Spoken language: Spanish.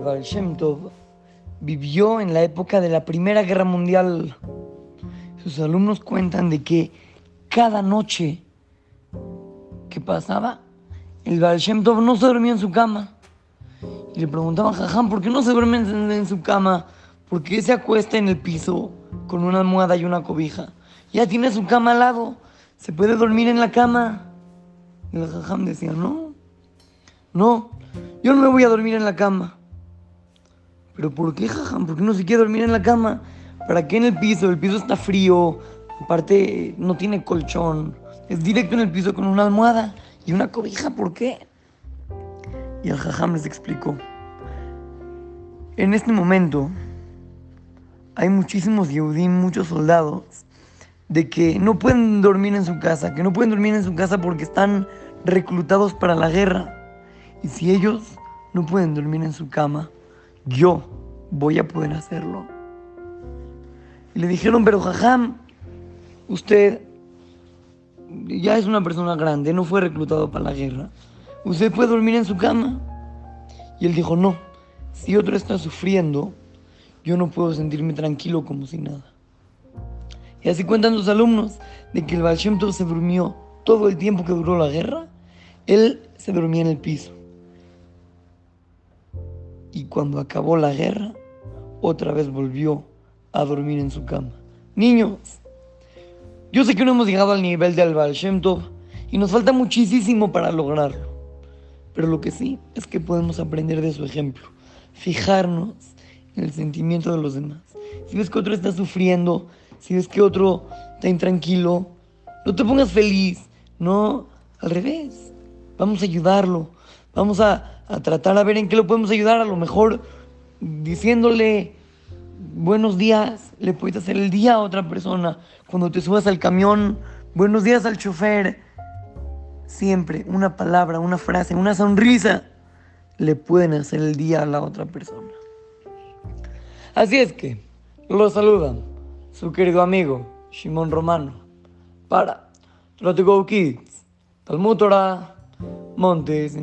Baal Shem Tov vivió en la época de la Primera Guerra Mundial. Sus alumnos cuentan de que cada noche que pasaba, el Baal Tov no se dormía en su cama. Y le preguntaban, Jajam, ¿por qué no se duerme en, en su cama? ¿Por qué se acuesta en el piso con una almohada y una cobija? Ya tiene su cama al lado, se puede dormir en la cama. El Jajam decía, no, no, yo no me voy a dormir en la cama. ¿Pero por qué, Jajam? ¿Por qué no se quiere dormir en la cama? ¿Para qué en el piso? El piso está frío, aparte no tiene colchón, es directo en el piso con una almohada y una cobija, ¿por qué? Y el Jajam les explicó. En este momento hay muchísimos Yehudim, muchos soldados, de que no pueden dormir en su casa, que no pueden dormir en su casa porque están reclutados para la guerra. Y si ellos no pueden dormir en su cama, yo voy a poder hacerlo. Y le dijeron, pero Jajam, usted ya es una persona grande, no fue reclutado para la guerra. Usted puede dormir en su cama. Y él dijo, no, si otro está sufriendo, yo no puedo sentirme tranquilo como si nada. Y así cuentan los alumnos de que el Baal se durmió todo el tiempo que duró la guerra, él se dormía en el piso. Y cuando acabó la guerra, otra vez volvió a dormir en su cama. Niños, yo sé que no hemos llegado al nivel del Baal Shem y nos falta muchísimo para lograrlo. Pero lo que sí es que podemos aprender de su ejemplo, fijarnos en el sentimiento de los demás. Si ves que otro está sufriendo, si ves que otro está intranquilo, no te pongas feliz, no, al revés. Vamos a ayudarlo, vamos a, a tratar a ver en qué lo podemos ayudar. A lo mejor diciéndole buenos días, le puedes hacer el día a otra persona. Cuando te subas al camión, buenos días al chofer. Siempre una palabra, una frase, una sonrisa le pueden hacer el día a la otra persona. Así es que lo saludan su querido amigo Shimon Romano para Trot to Go Kids, Talmud Torah, Montes.